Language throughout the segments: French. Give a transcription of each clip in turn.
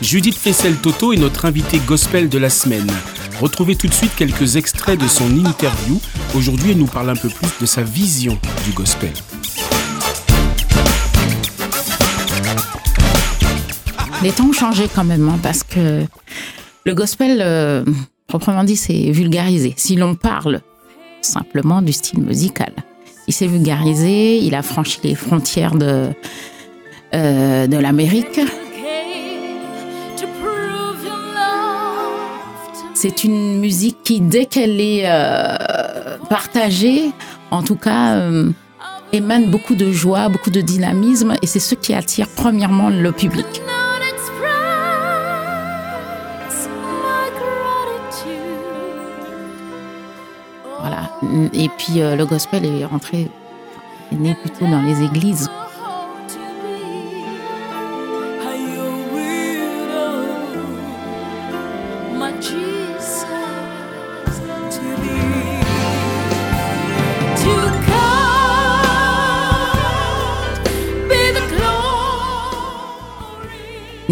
Judith Fessel-Toto est notre invitée gospel de la semaine. Retrouvez tout de suite quelques extraits de son interview. Aujourd'hui, elle nous parle un peu plus de sa vision du gospel. Les temps ont changé quand même, hein, parce que le gospel, euh, proprement dit, c'est vulgarisé. Si l'on parle simplement du style musical, il s'est vulgarisé, il a franchi les frontières de, euh, l'Amérique. C'est une musique qui, dès qu'elle est euh, partagée, en tout cas, euh, émane beaucoup de joie, beaucoup de dynamisme, et c'est ce qui attire premièrement le public. Et puis euh, le gospel est rentré, est né plutôt dans les églises.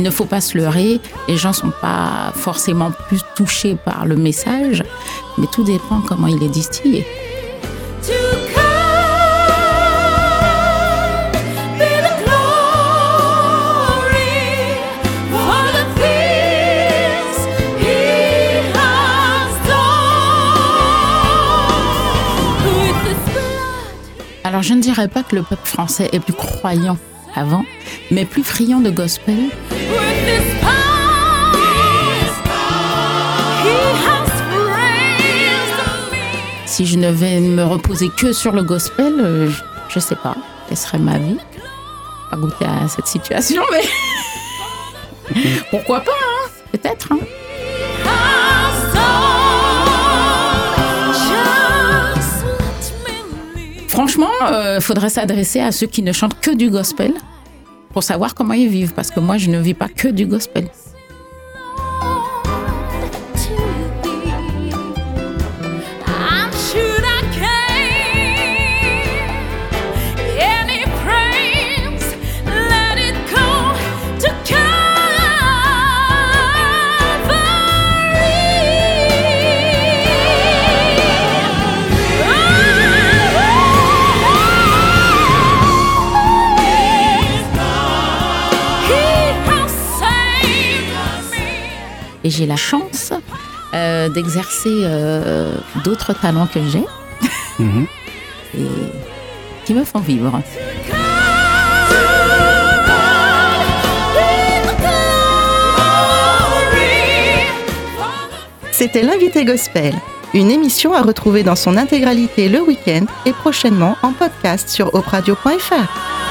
Il ne faut pas se leurrer, les gens ne sont pas forcément plus touchés par le message, mais tout dépend comment il est distillé. Alors je ne dirais pas que le peuple français est plus croyant avant, mais plus friand de gospel. Si je ne vais me reposer que sur le gospel, euh, je ne sais pas, quelle serait ma vie. Pas goûter à cette situation, mais pourquoi pas, hein peut-être. Hein Franchement, il euh, faudrait s'adresser à ceux qui ne chantent que du gospel pour savoir comment ils vivent, parce que moi, je ne vis pas que du gospel. Et j'ai la chance euh, d'exercer euh, d'autres talents que j'ai mhm. et qui me font vivre. C'était l'invité gospel, une émission à retrouver dans son intégralité le week-end et prochainement en podcast sur opradio.fr.